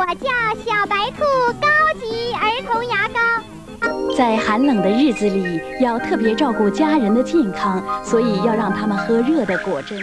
我叫小白兔高级儿童牙膏。在寒冷的日子里，要特别照顾家人的健康，所以要让他们喝热的果汁。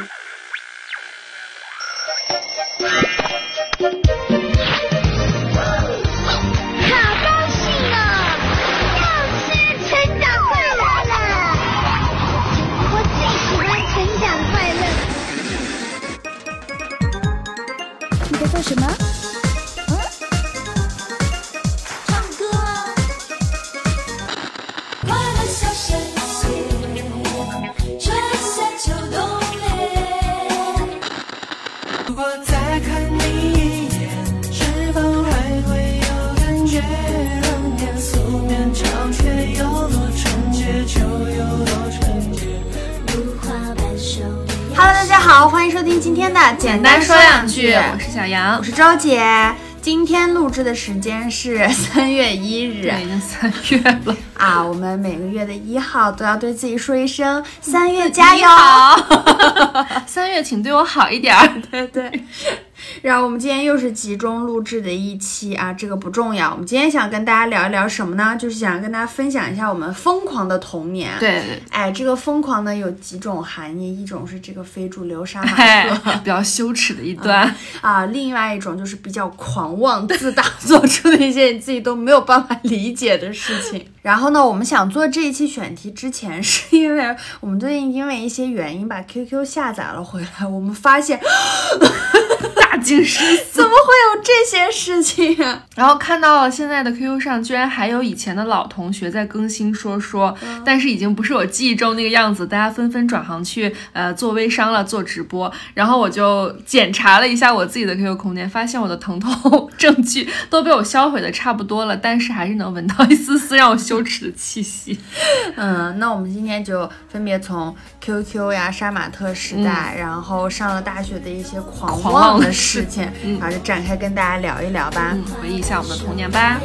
我是周姐。今天录制的时间是 三月一日对，已经三月了，啊，我们每个月的一号都要对自己说一声三月加油。三月请对我好一点儿。对对。然后我们今天又是集中录制的一期啊，这个不重要。我们今天想跟大家聊一聊什么呢？就是想跟大家分享一下我们疯狂的童年。，对对，哎，这个疯狂呢有几种含义，一种是这个非主流杀马哎特。，比较羞耻的一段。啊，另外一种就是比较狂妄自大，做出的一些你自己都没有办法理解的事情。然后呢，我们想做这一期选题之前，是因为我们最近因为一些原因把 QQ 下载了回来，我们发现 精神。这些事情啊？然后看到了现在的 QQ 上居然还有以前的老同学在更新说说，但是已经不是我记忆中那个样子，大家纷纷转行去呃做微商了，做直播。然后我就检查了一下我自己的 QQ 空间，发现我的疼痛证据都被我销毁的差不多了，但是还是能闻到一丝丝让我羞耻的气息。嗯，那我们今天就分别从 QQ 呀、杀马特时代，然后上了大学的一些狂狂妄的妄的事情，然后就展开跟大家聊一聊吧。嗯，回忆一下我们的童年吧。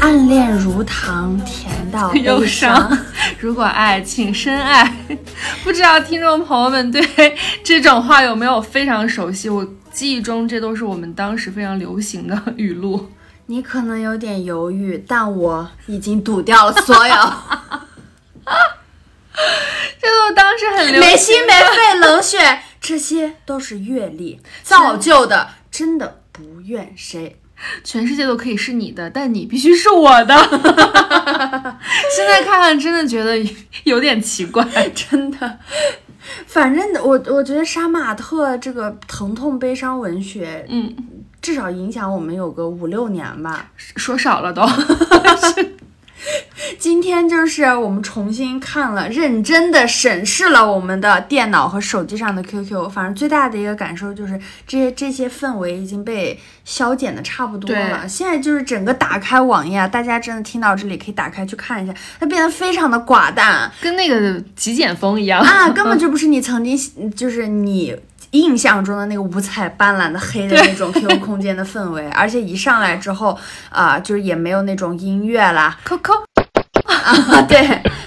暗恋如糖，甜到忧悲伤。如果爱，请深爱。不知道听众朋友们对这种话有没有非常熟悉？我记忆中这都是我们当时非常流行的语录。你可能有点犹豫，但我已经堵掉了所有，这都当时很流没心没肺冷血，这些都是阅历造就的，真的不怨谁。全世界都可以是你的，但你必须是我的。现在看看，真的觉得有点奇怪。真的。反正我我觉得杀马特这个疼痛悲伤文学，嗯，至少影响我们有个五六年吧。说少了都。今天就是我们重新看了，认真的审视了我们的电脑和手机上的 QQ。反正最大的一个感受就是，这些这些氛围已经被消减的差不多了。现在就是整个打开网页啊，大家真的听到这里可以打开去看一下，它变得非常的寡淡跟那个极简风一样啊，根本就不是你曾经就是你。印象中的那个五彩斑斓的黑的那种 QQ 空间的氛围，而且一上来之后，啊、就是也没有那种音乐啦，扣扣啊，对，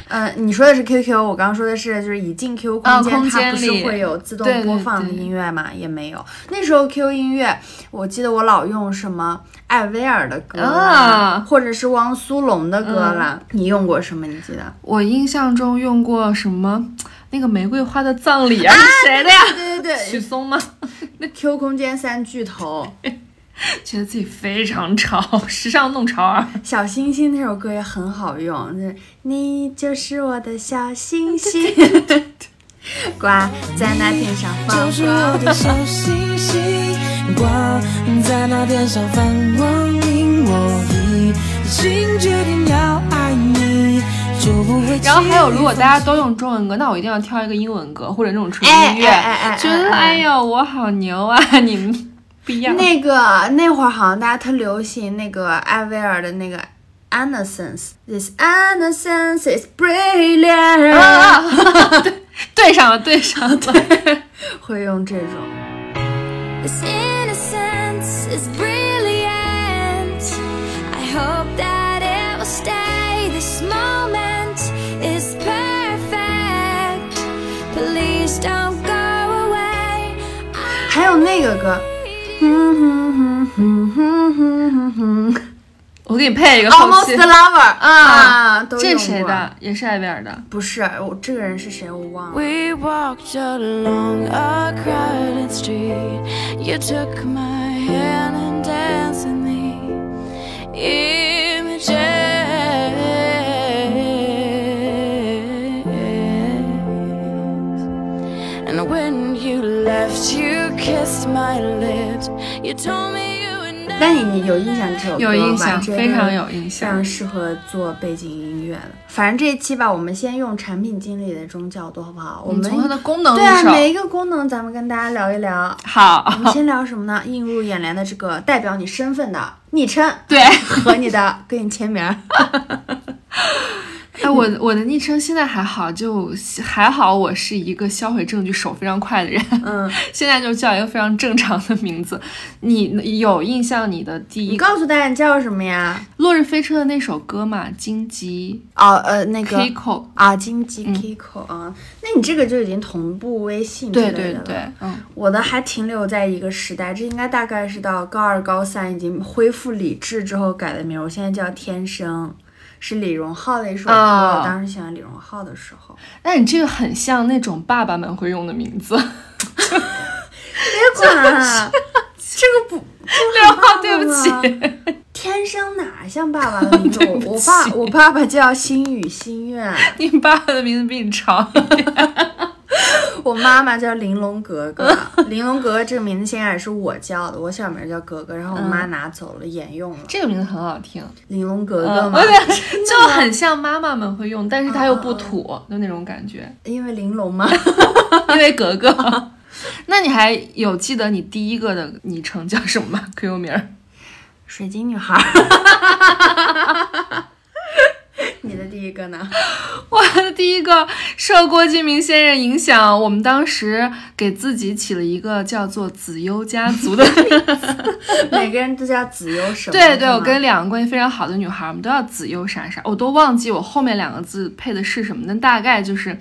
嗯、你说的是 QQ，我刚刚说的是，就是一进 QQ 空间，它不是会有自动播放的音乐嘛？也没有。那时候 QQ 音乐，我记得我老用什么艾薇儿的歌或者是汪苏泷的歌啦。你用过什么？你记得？我印象中用过什么？那个玫瑰花的葬礼啊，是谁的呀？对对对 许嵩吗？那 QQ 空间三巨头，觉得自己非常潮，时尚弄潮儿。小星星那首歌也很好用，就是你就是我的小星星，挂在那天上放光，明我已经决定要爱。然后还有，如果大家都用中文歌，那我一定要挑一个英文歌或者那种纯音乐，哎哎哎哎觉得哎哎呦我好牛啊！你们不一样。那个那会儿好像大家特流行那个艾薇儿的那个 Innocence，This innocence is brilliant，、啊，对对上了，对上了。对会用这种。This innocence romance is brilliant. I hope that 那个歌。我给你配一个。Almost Lover 啊，这谁的？也是艾薇儿的？不是，我这个人是谁？我忘了。Images. Never. 你你有印象这首歌吗？有印象这个非常有印象非象常适合做背景音乐的。反正这一期吧，我们先用产品经理的这种角度，好不好？我们我们从它的功能对啊。每一个功能咱们跟大家聊一聊。好我，们先聊什么呢？映入眼帘的这个代表你身份的昵称对，和你的给你签名儿。哎，我我的昵称现在还好，就还好，我是一个销毁证据手非常快的人。嗯，现在就叫一个非常正常的名字。你有印象你的第一你告诉大家你叫什么呀？《落日飞车》的那首歌嘛，《荆棘哦，呃，那个 Kiko》。啊，荆棘 Kiko 啊，那你这个就已经同步微信之对。对对，嗯，我的还停留在一个时代，这应该大概是到高二、高三已经恢复理智之后改的名儿。我现在叫天生，是李荣浩的一首歌。啊我当时喜欢李荣浩的时候，那你这个很像那种爸爸们会用的名字。别管啊，这个不六号，对不起，天生哪像爸爸的名字？我我爸我爸爸叫心语心愿，你爸爸的名字比你长。我妈妈叫玲珑格格。玲珑格格这个名字现在也是我叫的，我小名叫格格，然后我妈拿走了，沿用了。这个名字很好听，玲珑格格嗯，嘛我，觉得就很像妈妈们会用，但是它又不土，就那种感觉。因为玲珑吗。因为格格。那你还有记得你第一个的昵称叫什么吗？QQ 名儿？水晶女孩儿。你的第一个呢？我的第一个受郭敬明先生影响，我们当时给自己起了一个叫做“子悠家族”的名字。每个人都叫子悠什么？对对，我跟两个关系非常好的女孩，我们都叫子悠啥啥，我都忘记我后面两个字配的是什么，但大概就是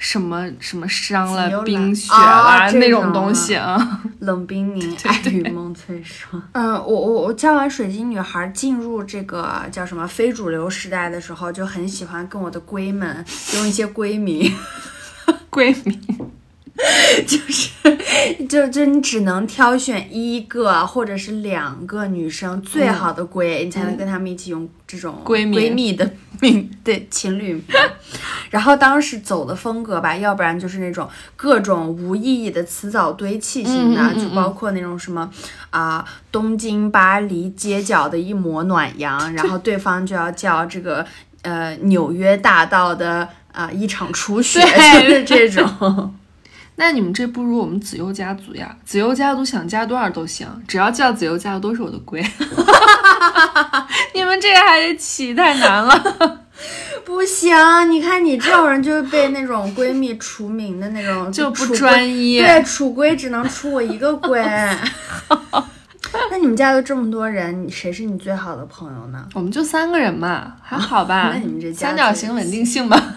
什么什么伤了冰雪哦啦、这那种种东西啊。冷冰凝，爱与梦翠霜。嗯，我我我教完水晶女孩进入这个叫什么非主流时代的时候，就很喜欢跟我的闺们用一些闺名。闺蜜，就是，就就你只能挑选一个或者是两个女生最好的闺，你才能跟她们一起用这种嗯闺蜜闺蜜的名，对情侣名。然后当时走的风格吧，要不然就是那种各种无意义的词藻堆砌型的，嗯嗯嗯就包括那种什么啊、东京、巴黎街角的一抹暖阳，然后对方就要叫这个呃纽约大道的啊、一场初雪，就是这种。那你们这不如我们子悠家族呀！子悠家族想加多少都行，只要叫子悠家族都是我的龟。你们这个还得起太难了，不行，你看你这种人就是被那种闺蜜除名的那种，就不专闺一对，楚龟只能出我一个龟。那你们家都这么多人，你谁是你最好的朋友呢？我们就三个人嘛，还好吧？那你们这家三角形稳定性吧？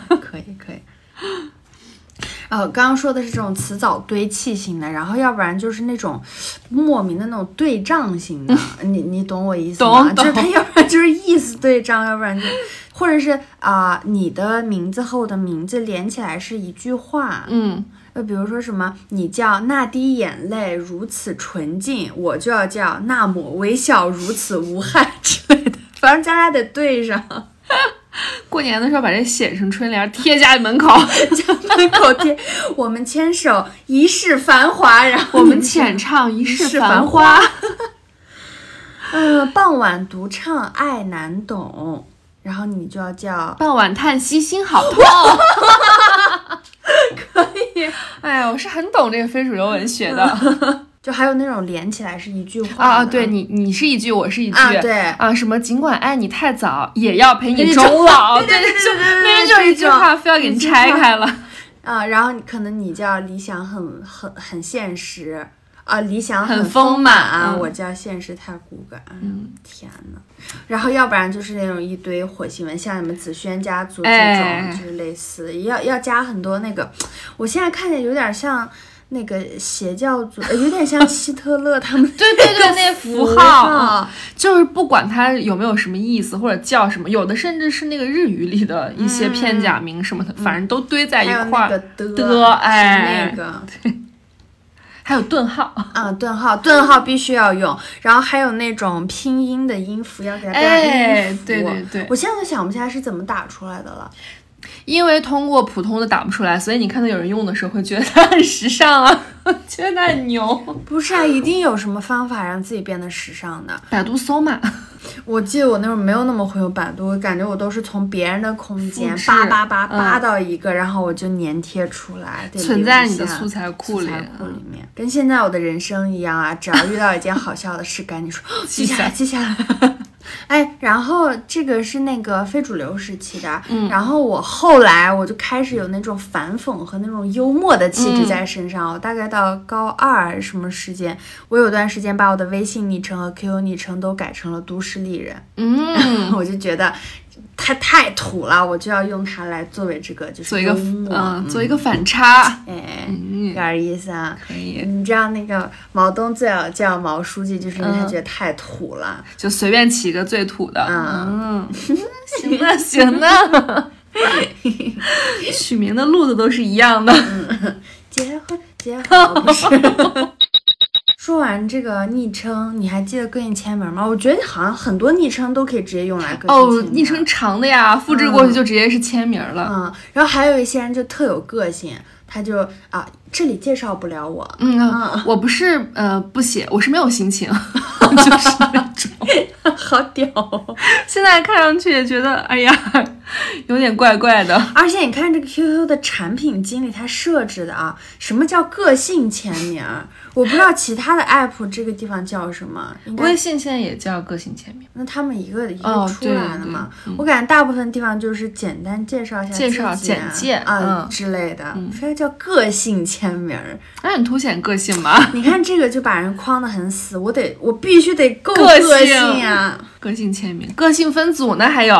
呃，刚刚说的是这种词藻堆砌型的，然后要不然就是那种莫名的那种对仗型的，你你懂我意思吗？懂就是它要不然就是意思对仗，要不然就或者是啊、你的名字和我的名字连起来是一句话，嗯，就比如说什么，你叫那滴眼泪如此纯净，我就要叫那抹微笑如此无害之类的，反正咱俩得对上。过年的时候把这写成春联贴家里门口，家门口贴，我们牵手一世繁华，然后我们浅唱一世繁花。呃，傍晚独唱爱难懂，然后你就要叫傍晚叹息心好痛。可以，哎呀，我是很懂这个非主流文学的就还有那种连起来是一句话啊啊！对你，你是一句，我是一句啊对啊，什么尽管爱你太早，也要陪你 你终终老。对对对就是一句话，非要给你拆开了。啊，然后你可能你叫理想很很很现实啊，理想很丰丰满嗯我叫现实太骨感。嗯，天呐，然后要不然就是那种一堆火星文，像你们紫萱家族这种，哎就是类似，要要加很多那个，我现在看见有点像。那个邪教组，呃有点像 希特勒他们对对对，那符符号，就是不管它有没有什么意思或者叫什么，有的甚至是那个日语里的一些片假名什么的，反正都堆在一块儿。的的哎那个 还有顿号，啊，顿号，顿号必须要用，然后还有那种拼音的音符要给它带音符。哎对对对我现在都想不起来是怎么打出来的了。因为通过普通的打不出来，所以你看到有人用的时候会觉得它很时尚啊，觉得它很牛。不是啊，一定有什么方法让自己变得时尚的。百度搜嘛，我记得我那会儿没有那么会用百度，我感觉我都是从别人的空间扒扒扒嗯扒到一个，然后我就粘贴出来，得存在你的素材库里素材库里面，跟现在我的人生一样啊，只要遇到一件好笑的事，赶紧说 记下来，记下来。哎，然后这个是那个非主流时期的，嗯然后我后来我就开始有那种反讽和那种幽默的气质嗯在身上。我大概到高二什么时间，我有段时间把我的微信昵称和 QQ 昵称都改成了都市丽人。嗯，我就觉得它太土了，我就要用它来作为这个就是做一个嗯，做一个反差，哎，嗯有，点意思啊。可以，你知道那个毛东最早叫毛书记，就是因为他嗯觉得太土了。就随便起一个最土的，嗯 嗯，行了行了，取名的路子都是一样的，结婚，结婚，不是。说完这个昵称，你还记得个性签名吗？我觉得好像很多昵称都可以直接用来个性哦昵称长的呀，复制过去就直接是签名了，嗯，然后还有一些人就特有个性，他就啊，这里介绍不了我，嗯啊，我不是呃不写，我是没有心情，就是那种。好屌哦！现在看上去也觉得，哎呀，有点怪怪的。而且你看这个 QQ 的产品经理他设置的啊，什么叫个性签名？我不知道其他的 app 这个地方叫什么，微信现在也叫个性签名，那他们一个一个哦出来的嘛。我感觉大部分地方就是简单介绍一下介绍简介啊、嗯之类的，非要叫个性签名。那很凸显个性嘛。你看这个就把人框得很死，我得我必须得够个个性性呀、个性签名，个性分组呢还有。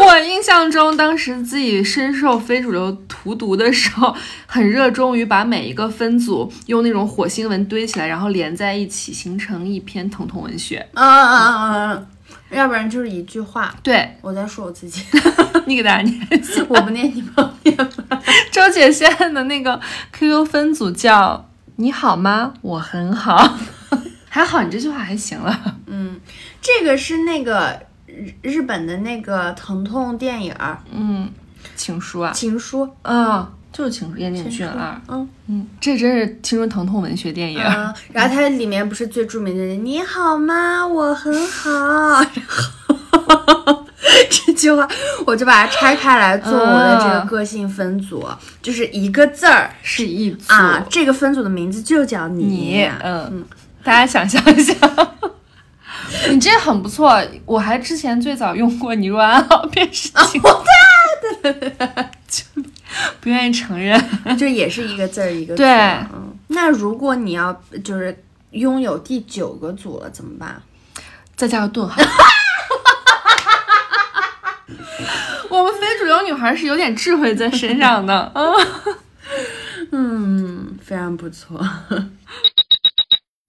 我印象中，当时自己深受非主流荼毒的时候，很热衷于把每一个分组用那种火星文堆起来，然后连在一起，形成一篇疼痛文学。嗯嗯嗯嗯嗯，要不然就是一句话，对我在说我自己，你给大家念一下。我不念你帮我念吧。周姐现在的那个 QQ 分组叫“你好吗？我很好”，还好你这句话还行了。嗯这个是那个日日本的那个疼痛电影儿嗯，情书啊《情书》。啊，就是情书，岩井俊二。嗯嗯，这真是青春疼痛文学电影。啊，然后它里面不是最著名的“你好吗？我很好”，然后这句话我就把它拆开来做我的这个个性分组，就是一个字儿是一组啊，这个分组的名字就叫你。你，嗯，大家想象一下，你这很不错。我还之前最早用过“你若安好便是晴”，对对对对，就 不愿意承认。就也是一个字儿一个组。对嗯，那如果你要就是拥有第九个组了怎么办？再加个顿号。我们非主流女孩是有点智慧在身上的，嗯。嗯，非常不错。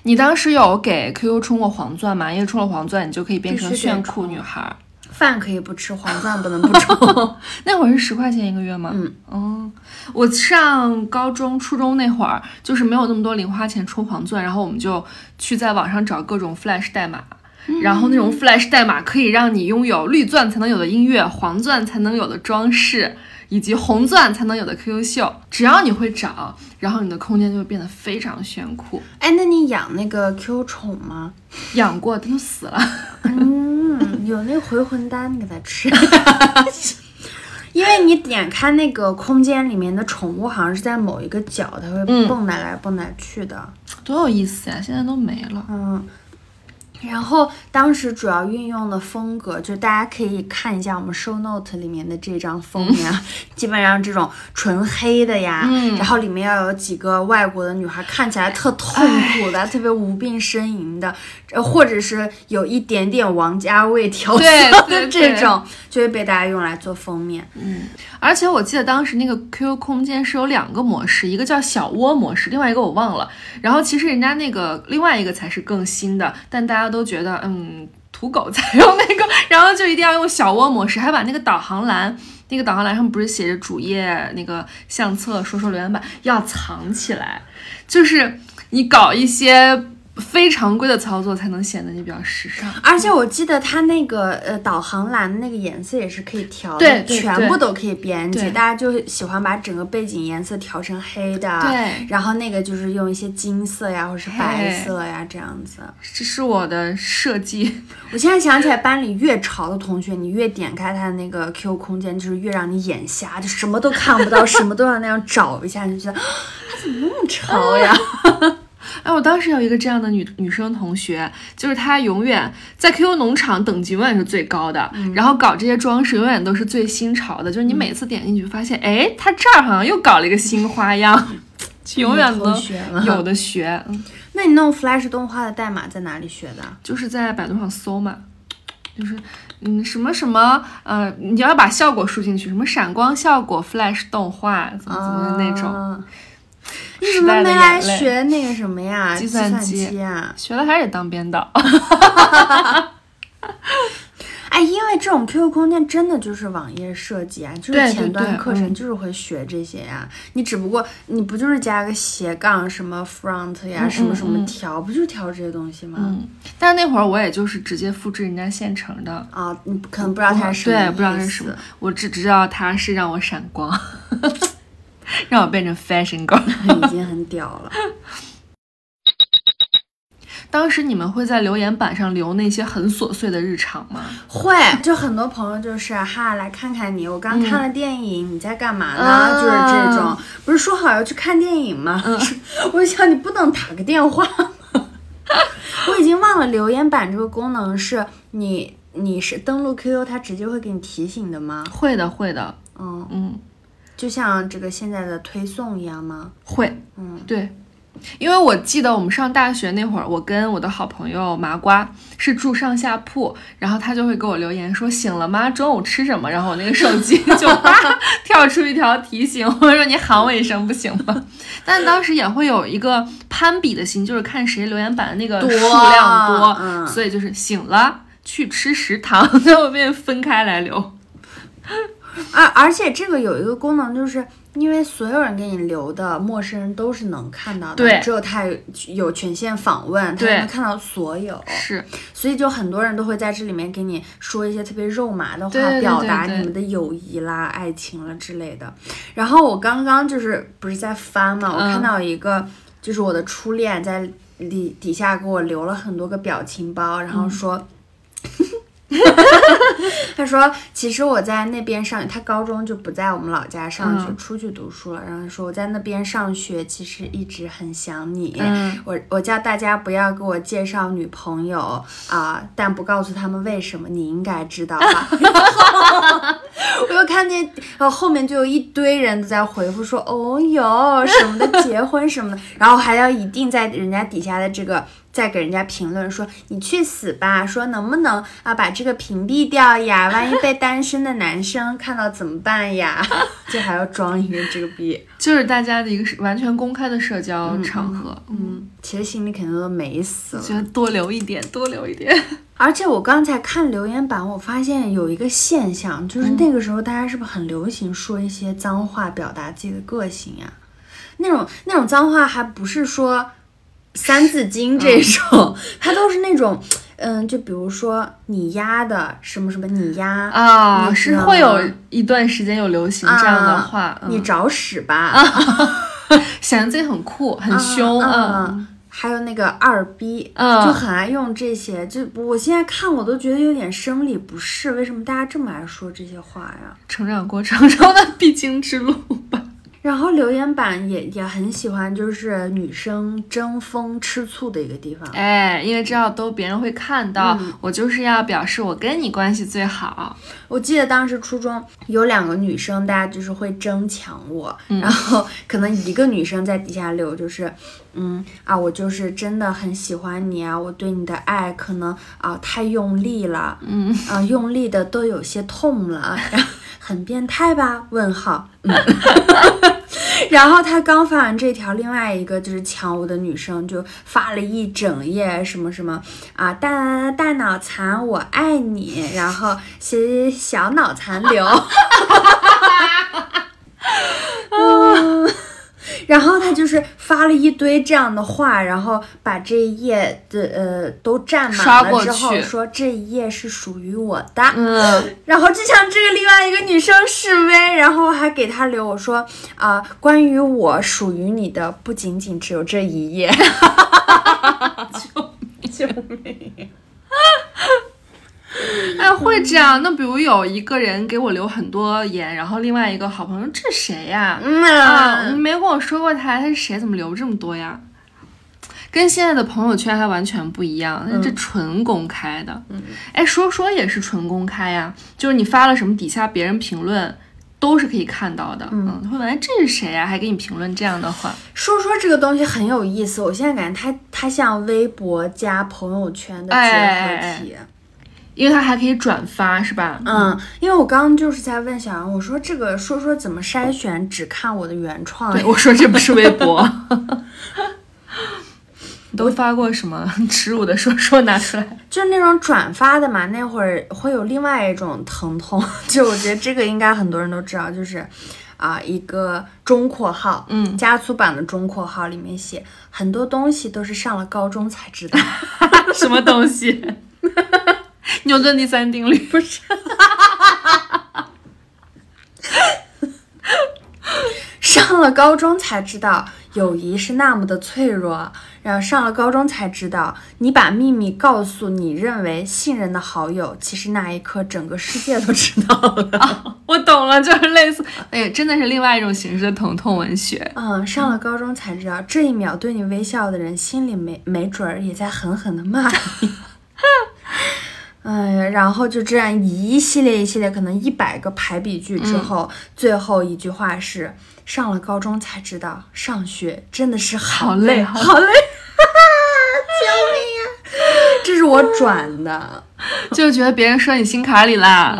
你当时有给 QQ 充过黄钻吗？因为充了黄钻，你就可以变成炫酷女孩。饭可以不吃，黄钻不能不充。那会儿是十块钱一个月吗？嗯，哦，我上高中、初中那会儿，就是没有那么多零花钱充黄钻，然后我们就去在网上找各种 Flash 代码。然后那种 Flash 代码可以让你拥有绿钻才能有的音乐，黄钻才能有的装饰，以及红钻才能有的 QQ 秀。只要你会找，然后你的空间就会变得非常炫酷。哎，那你养那个 Q 宠吗？养过，它都死了。嗯，有那个回魂丹，你给它吃。因为你点开那个空间里面的宠物，好像是在某一个角，它会嗯蹦来来蹦来去的。多有意思呀！现在都没了。嗯，然后当时主要运用的风格，就大家可以看一下我们 show note 里面的这张封面，啊，基本上这种纯黑的呀，嗯然后里面要有几个外国的女孩，看起来特痛苦的，特别无病呻吟的，呃或者是有一点点王家卫调色的这种，就会被大家用来做封面。嗯而且我记得当时那个 QQ 空间是有两个模式，一个叫小窝模式，另外一个我忘了。然后其实人家那个另外一个才是更新的，但大家都觉得嗯土狗才用那个，然后就一定要用小窝模式，还把那个导航栏。那个导航栏上不是写着主页那个相册说说留言板要藏起来，就是你搞一些非常规的操作才能显得你比较时尚。而且我记得它那个呃导航栏那个颜色也是可以调的，对对全部都可以编辑。对大家就喜欢把整个背景颜色调成黑的，对然后那个就是用一些金色呀，或者是白色呀这样子。这是我的设计。我现在想起来，班里越潮的同学，你越点开他的那个 QQ 空间，就是越让你眼瞎，就什么都看不到，什么都要那样找一下，你就觉得啊他怎么那么潮呀？哎，我当时有一个这样的女女生同学，就是她永远在 QQ 农场等级永远是最高的，然后搞这些装饰永远都是最新潮的。就是你每次点进去发现，哎，她这儿好像又搞了一个新花样，永远都有的学。嗯那你弄 Flash 动画的代码在哪里学的？就是在百度上搜嘛，就是嗯什么什么呃，你要把效果输进去，什么闪光效果、Flash 动画怎么怎么的那种。啊你怎么没来学那个什么呀？计 计算机机啊？学了还是得当编导。哎，因为这种 QQ 空间真的就是网页设计啊，就是前端课程嗯就是会学这些呀、你只不过你不就是加个斜杠什么 front 呀，嗯什么什么调，不就是调这些东西吗？嗯，但是那会儿我也就是直接复制人家现成的。啊，你可能不知道它是什么对，不知道它是什么，我只知道它是让我闪光，让我变成 fashion girl。已经很屌了。当时你们会在留言板上留那些很琐碎的日常吗？会，就很多朋友就是哈，来看看你，我刚看了电影，你在干嘛呢？啊就是这种，不是说好要去看电影吗？我就想你不能打个电话吗？我已经忘了留言板这个功能是你你是登录 QQ，它直接会给你提醒的吗？会的，会的，嗯，嗯，就像这个现在的推送一样吗？会，嗯，对。因为我记得我们上大学那会儿，我跟我的好朋友麻瓜是住上下铺，然后他就会给我留言说醒了吗？中午吃什么？然后我那个手机就 啪跳出一条提醒，我说你喊我一声不行吗？但当时也会有一个攀比的心，就是看谁留言板的那个数量多，嗯所以就是醒了去吃食堂，最后变分开来留。而而且这个有一个功能，就是因为所有人给你留的陌生人都是能看到的，对只有他有有权限访问，他对能看到所有，是，所以就很多人都会在这里面给你说一些特别肉麻的话，对对对表达你们的友谊啦、爱情了之类的。然后我刚刚就是不是在翻嘛，我嗯看到一个就是我的初恋在底底下给我留了很多个表情包，然后说。他说：“其实我在那边上，他高中就不在我们老家上学，嗯出去读书了。然后说我在那边上学，其实一直很想你。嗯我我叫大家不要给我介绍女朋友啊、但不告诉他们为什么，你应该知道吧？我又看见，呃，后面就有一堆人都在回复说，哦哟什么的，结婚什么的，然后还要一定在人家底下的这个。再给人家评论说你去死吧，说能不能啊把这个屏蔽掉呀？万一被单身的男生看到怎么办呀？就还要装一个这个逼。就是大家的一个是完全公开的社交场合，嗯，其实心里肯定都美死了。觉得多留一点，多留一点。而且我刚才看留言板，我发现有一个现象，就是那个时候大家是不是很流行说一些脏话表达自己的个性呀？那种那种脏话还不是说三字经这种，它都是那种，嗯，就比如说你丫的什么什么你丫啊，是会有一段时间有流行这样的话，啊嗯你找屎吧，显得自己很酷、很凶，嗯嗯，嗯还有那个二逼，嗯就很爱用这些。就我现在看我都觉得有点生理不适，为什么大家这么爱说这些话呀？成长过程中的必经之路吧。然后留言板也也很喜欢，就是女生争风吃醋的一个地方。哎，因为知道都别人会看到，嗯我就是要表示我跟你关系最好。我记得当时初中有两个女生，大家就是会争抢我，然后可能一个女生在底下留，就是，嗯啊，我就是真的很喜欢你啊，我对你的爱可能啊太用力了，嗯啊用力的都有些痛了，然后很变态吧？问号，嗯。然后他刚发完这条，另外一个就是抢我的女生就发了一整页什么什么啊，大大脑残我爱你，然后写小脑残留，嗯，然后他就是发了一堆这样的话，然后把这一页的呃都占满了之后说这一页是属于我的，嗯，然后就像这个另外一个女生示威，然后还给他留我说啊、关于我属于你的不仅仅只有这一页。救命！哎，会这样。那比如有一个人给我留很多言，然后另外一个好朋友，这谁呀？嗯啊，你没跟我说过他，他是谁？怎么留这么多呀？跟现在的朋友圈还完全不一样，那这纯公开的。嗯，哎，说说也是纯公开呀，就是你发了什么，底下别人评论都是可以看到的。嗯，他会问哎这是谁呀？还给你评论这样的话。说说这个东西很有意思，我现在感觉它它像微博加朋友圈的结合体。哎因为它还可以转发，是吧？嗯，因为我刚刚就是在问小杨，我说这个说说怎么筛选只看我的原创对，我说这不是微博。你 都发过什么 耻辱的说说拿出来？就是那种转发的嘛，那会儿会有另外一种疼痛，就我觉得这个应该很多人都知道，就是啊、一个中括号，嗯加粗版的中括号里面写很多东西都是上了高中才知道，什么东西？牛顿第三定律不是？上了高中才知道友谊是那么的脆弱，然后上了高中才知道，你把秘密告诉你认为信任的好友，其实那一刻整个世界都知道了。我懂了，就是类似，哎，真的是另外一种形式的疼痛文学。嗯，上了高中才知道，这一秒对你微笑的人，心里没没准儿也在狠狠的骂你。哎呀，然后就这样一系列一系列，可能一百个排比句之后，最后一句话是：上了高中才知道，上学真的是好累，好累好累，救命呀！这是我转的，就觉得别人说你心坎里啦。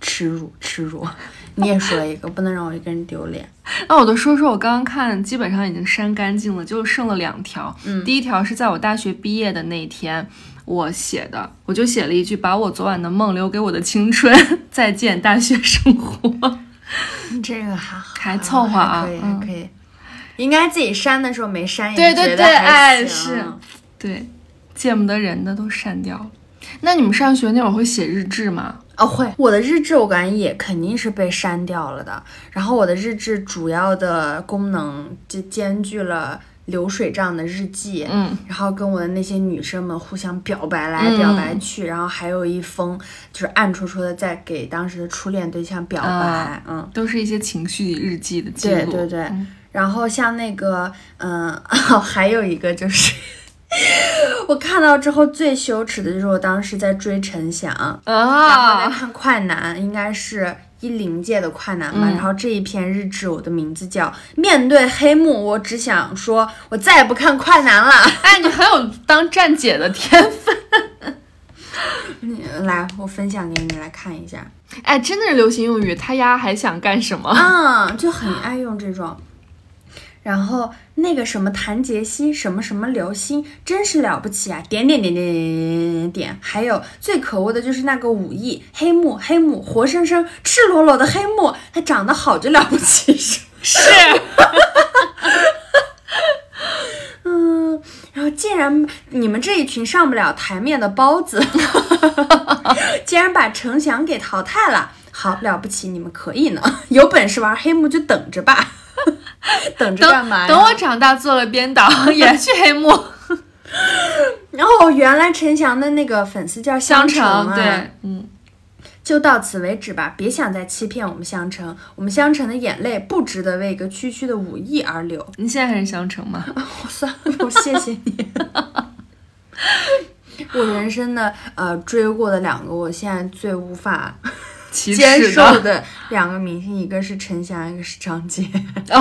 耻辱，耻辱。你也说一个，不能让我一个人丢脸。那我都说说我刚刚看，基本上已经删干净了，就剩了两条。嗯，第一条是在我大学毕业的那一天我写的，我就写了一句：“把我昨晚的梦留给我的青春，再见大学生活。这个还好，还凑合啊还可以，嗯可以。应该自己删的时候没删，对对对也觉得哎是”对，见不得人的都删掉了。那你们上学那会儿会写日志吗？哦，会。我的日志我感觉也肯定是被删掉了的。然后我的日志主要的功能就兼具了流水账的日记，嗯，然后跟我的那些女生们互相表白来嗯。表白去，然后还有一封就是暗戳戳的在给当时的初恋对象表白，啊嗯。都是一些情绪日记的记录。对对对，嗯。然后像那个，嗯、还有一个就是，我看到之后最羞耻的就是我当时在追陈翔，然后在啊，看快男，应该是一零届的快男吧。嗯然后这一篇日志，我的名字叫《面对黑幕》，我只想说，我再也不看快男了。哎，你很有当站姐的天分。你 来，我分享给你来看一下。哎，真的是流行用语，他丫还想干什么？啊，就很爱用这种。然后那个什么谭杰希什么什么刘星，真是了不起啊！点点点点点点点点，还有最可恶的就是那个武艺黑幕，黑幕活生生赤裸裸的黑幕，他长得好就了不起 是吗？是，嗯，然后竟然你们这一群上不了台面的包子，竟然把程翔给淘汰了，好了不起，你们可以呢，有本事玩黑幕就等着吧，等着干嘛？等等我长大做了编导，也去黑幕 然后原来陈翔的那个粉丝叫香橙啊，对，嗯，就到此为止吧，别想再欺骗我们香橙，我们香橙的眼泪不值得为一个区区的五亿而流。你现在还是香橙吗？我算了，我谢谢你。我人生的呃追过的两个，我现在最无法歧接视受的两个明星，一个是陈翔，一个是张杰，哦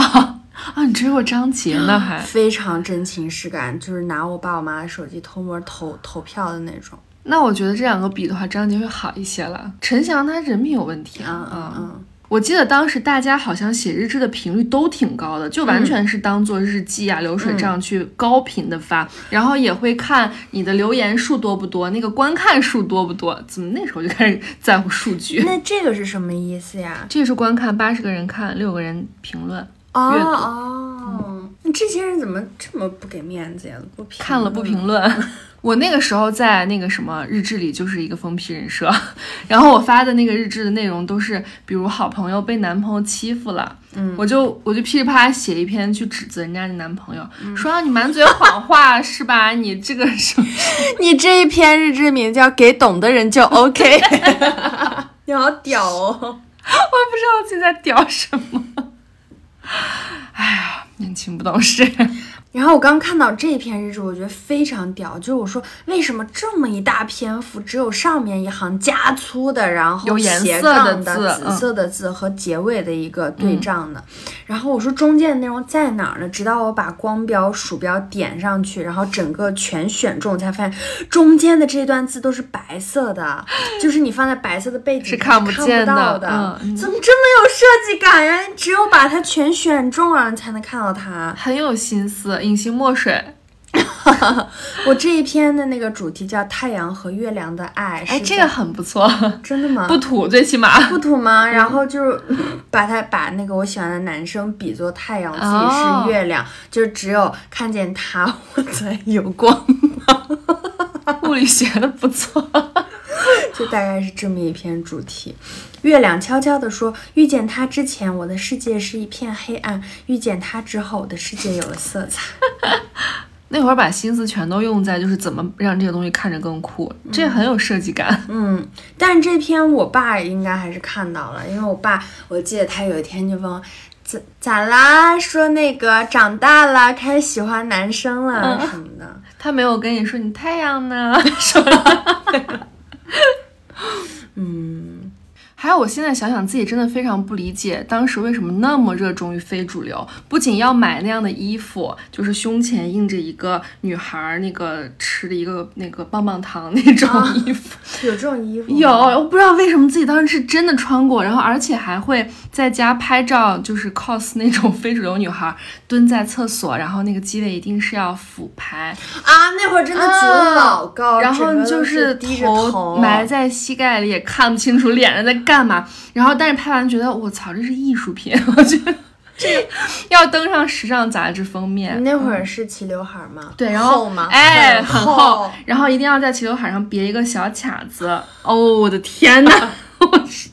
啊！你追过张杰呢还？非常真情实感，就是拿我爸我妈的手机偷摸投投票的那种。那我觉得这两个比的话，张杰会好一些了。陈翔他人品有问题嗯啊。嗯嗯，我记得当时大家好像写日志的频率都挺高的，就完全是当做日记啊、流水账去高频的发，然后也会看你的留言数多不多，那个观看数多不多。怎么那时候就开始在乎数据？那这个是什么意思呀？这是观看，八十个人看，六个人评论，哦阅读哦，那这些人怎么这么不给面子呀？不评看了不评论。我那个时候在那个什么日志里就是一个疯批人设，然后我发的那个日志的内容都是，比如好朋友被男朋友欺负了，嗯，我就我就噼里啪啦写一篇去指责人家的男朋友，说啊你满嘴谎话是吧？你这个什么？你这一篇日志名叫“给懂的人就 OK”，你好屌哦！我不知道自己在屌什么。哎呀，年轻不懂事。然后我刚看到这篇日志，我觉得非常屌。就是我说，为什么这么一大篇幅，只有上面一行加粗的，然后斜杠的紫色的字和结尾的一个对仗的。然后我说中间的内容在哪儿呢？直到我把光标、鼠标点上去，然后整个全选中，才发现中间的这段字都是白色的，就是你放在白色的背景是看看不见的到的。嗯怎么这么有设计感呀？只有把它全选中了，你才能看到它。很有心思，隐形墨水。我这一篇的那个主题叫《太阳和月亮的爱》，哎，这个很不错，真的吗？不土，最起码。不土吗？然后就是 把他把那个我喜欢的男生比作太阳，自己哦是月亮，就是只有看见他我才有光芒，物理学的不错。就大概是这么一篇主题。月亮悄悄地说：“遇见他之前，我的世界是一片黑暗；遇见他之后，我的世界有了色彩。那会儿把心思全都用在就是怎么让这个东西看着更酷，这很有设计感。”嗯，但是这篇我爸应该还是看到了，因为我爸我记得他有一天就问我。咋咋啦？说那个长大了，开始喜欢男生了、什么的。他没有跟你说你太阳呢？说了。嗯，还有，我现在想想，自己真的非常不理解，当时为什么那么热衷于非主流，不仅要买那样的衣服，就是胸前印着一个女孩儿那个吃的一个那个棒棒糖那种衣服，有这种衣服？有，我不知道为什么自己当时是真的穿过，然后而且还会在家拍照，就是 cos 那种非主流女孩，蹲在厕所，然后那个机位一定是要俯拍，啊，那会儿真的举得老高，然后就是头头。埋在膝盖里，也看不清楚脸上在干嘛。然后但是拍完觉得我操，这是艺术品，我觉得这要登上时尚杂志封面你。那会儿是齐刘海吗？对，然后？哎，很很厚，然后一定要在齐刘海上别一个小卡子。哦，我的天呐！我是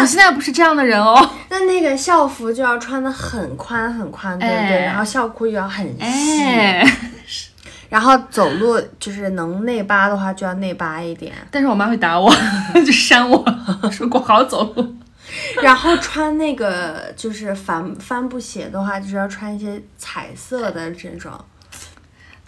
我现在不是这样的人哦。那那个校服就要穿的很宽很宽，对不对？哎然后校裤又要很细，哎，然后走路就是能内八的话就要内八一点，但是我妈会打我，就扇我，说给我好好走路。然后穿那个就是帆帆布鞋的话，就是要穿一些彩色的这种。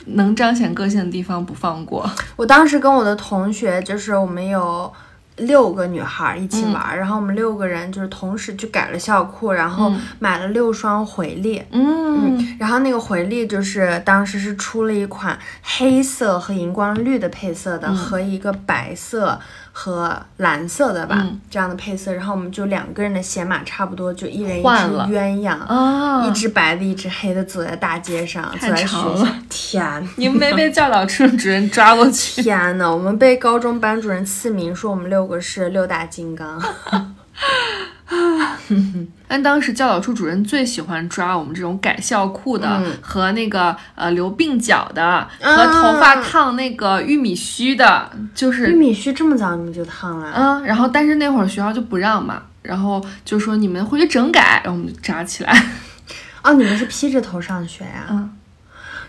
能彰显个性的地方不放过。我当时跟我的同学，就是我们有六个女孩儿一起玩儿，然后我们六个人就是同时去改了校裤，然后买了六双回力。嗯，然后那个回力就是当时是出了一款黑色和荧光绿的配色的，和一个白色和蓝色的吧，嗯这样的配色。然后我们就两个人的鞋码差不多，就一人一只鸳鸯，啊一只白的，一只黑的，走在大街上，走太在学校长了。天你们没被教导处主任抓过去？天呐，我们被高中班主任赐名，说我们六个是六大金刚。但当时教导处主任最喜欢抓我们这种改校裤的，嗯和那个呃留鬓角的，和头发烫那个玉米须的，就是玉米须这么早你们就烫了？嗯，然后但是那会儿学校就不让嘛，然后就说你们回去整改，然后我们就扎起来。哦，你们是披着头上学呀？嗯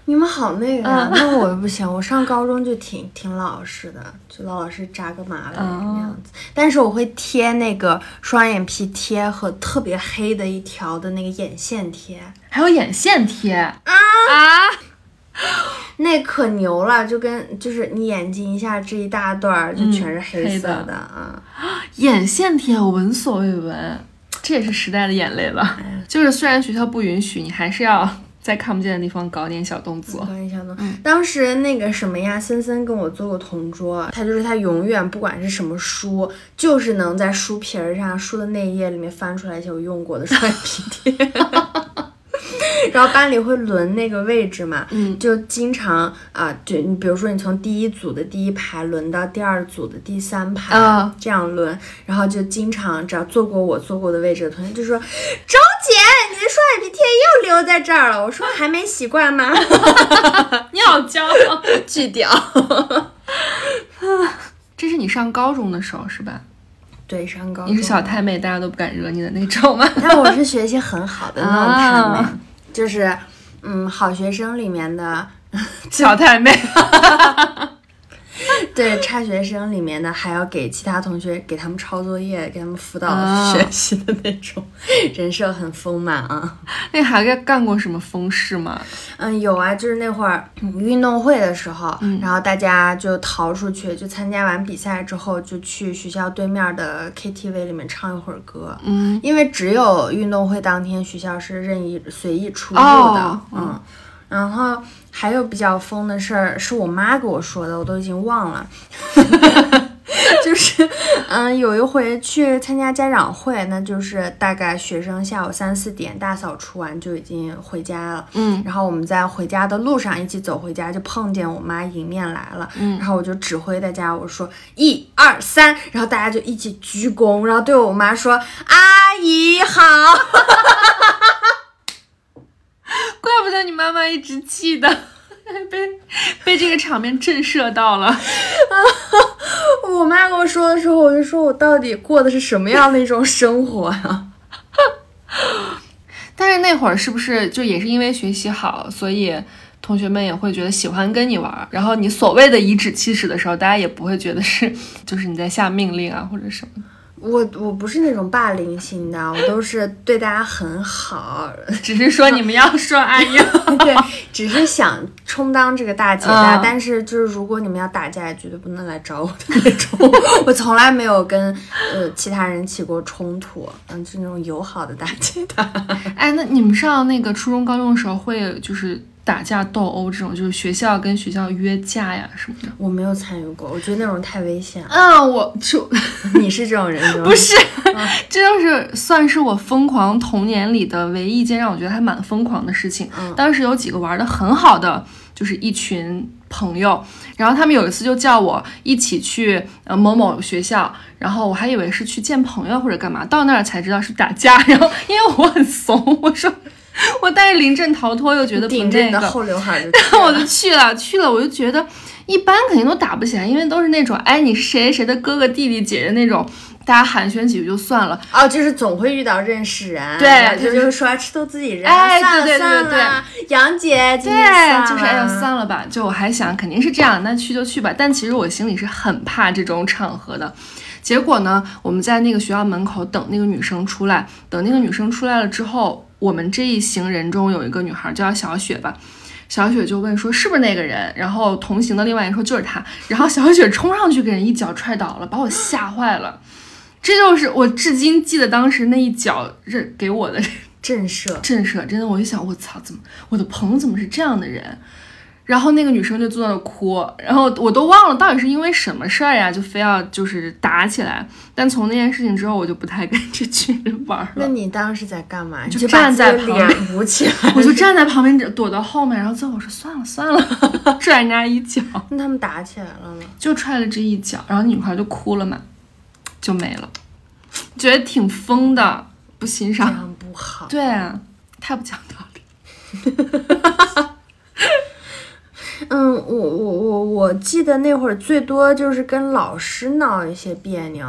你们好那个呀、嗯那我不行，我上高中就挺挺老实的，就老老实扎个马尾哦那样子。但是我会贴那个双眼皮贴和特别黑的一条的那个眼线贴，还有眼线贴啊啊！那可牛了，就跟就是你眼睛一下这一大段儿就全是黑色的啊。眼线贴我闻所未闻，这也是时代的眼泪了。就是虽然学校不允许，你还是要在看不见的地方搞点小动作。搞点小动作，当时那个什么呀，森森跟我做过同桌，他就是他永远不管是什么书，就是能在书皮儿上、书的内页里面翻出来一些我用过的 双眼皮贴。然后班里会轮那个位置嘛，嗯就经常啊、就你比如说你从第一组的第一排轮到第二组的第三排，啊这样轮，然后就经常只要坐过我坐过的位置的同学就说：“周姐，你的双眼皮贴又留在这儿了。”我说：“还没习惯吗？” 你好骄傲！巨屌。这是你上高中的时候是吧？对，上高中你是小太妹，大家都不敢惹你的那种吗？但我是学习很好的那种太妹，啊就是嗯，好学生里面的，小太妹，对，差学生里面的，还要给其他同学给他们抄作业，给他们辅导啊学习的那种，人设很丰满啊。那还干干过什么疯事吗？嗯，有啊，就是那会儿嗯运动会的时候，嗯然后大家就逃出去，就参加完比赛之后，就去学校对面的 KTV 里面唱一会儿歌。嗯，因为只有运动会当天学校是任意随意出入的，哦嗯。然后还有比较疯的事儿，是我妈给我说的，我都已经忘了。就是，嗯，有一回去参加家长会，那就是大概学生下午三四点大扫除完就已经回家了。嗯，然后我们在回家的路上一起走回家，就碰见我妈迎面来了。嗯然后我就指挥大家，我说一二三，然后大家就一起鞠躬，然后对我妈说阿姨好。怪不得你妈妈一直记得，被被这个场面震慑到了。啊 我妈跟我说的时候，我就说我到底过的是什么样的一种生活呀、但是那会儿是不是就也是因为学习好，所以同学们也会觉得喜欢跟你玩儿？然后你所谓的颐指气使的时候，大家也不会觉得是就是你在下命令啊或者什么，我我不是那种霸凌型的，我都是对大家很好，只是说你们要说哎呀，对，只是想充当这个大姐大，嗯但是就是如果你们要打架，也绝对不能来找我的那种。我从来没有跟呃其他人起过冲突，嗯，是那种友好的大姐大。哎，那你们上那个初中、高中的时候会就是打架斗殴这种，就是学校跟学校约架呀什么的？我没有参与过，我觉得那种太危险了。嗯，我就 你是这种人是吗？不是，这就是算是我疯狂童年里的唯一一件让我觉得还蛮疯狂的事情。嗯当时有几个玩的很好的，就是一群朋友，然后他们有一次就叫我一起去呃某某学校，然后我还以为是去见朋友或者干嘛，到那儿才知道是打架，然后因为我很怂，我说 我带着临阵逃脱，又觉得不顶着你，的后刘海 我就去了，去了我就觉得一般肯定都打不起来，因为都是那种哎你是谁谁的哥哥弟弟姐姐那种，大家寒暄几句就算了。哦，就是总会遇到认识人，对就是就是说吃都自己人，哎算了对对对算了，杨姐对，就是哎呀，算了吧。就我还想肯定是这样，那去就去吧。但其实我心里是很怕这种场合的。结果呢，我们在那个学校门口等那个女生出来，等那个女生出来了之后，我们这一行人中有一个女孩叫小雪吧。小雪就问说是不是那个人，然后同行的另外一个说就是他，然后小雪冲上去给人一脚踹倒了，把我吓坏了。这就是我至今记得当时那一脚这给我的震慑。震慑，真的，我就想，我操，怎么我的朋友怎么是这样的人？然后那个女生就坐在那哭，然后我都忘了到底是因为什么事儿呀，就非要就是打起来。但从那件事情之后，我就不太跟这群人玩了那了，你当时在干嘛？就把站在旁边捂起来。我就站在旁边躲到后面，然后最后我说算了算了，踹 人家一脚，那他们打起来了吗？就踹了这一脚，然后女孩就哭了嘛，就没了，觉得挺疯的，不欣这赏。样不好。对啊，太不讲道理。嗯，我我我我我记得那会儿最多就是跟老师闹一些别扭，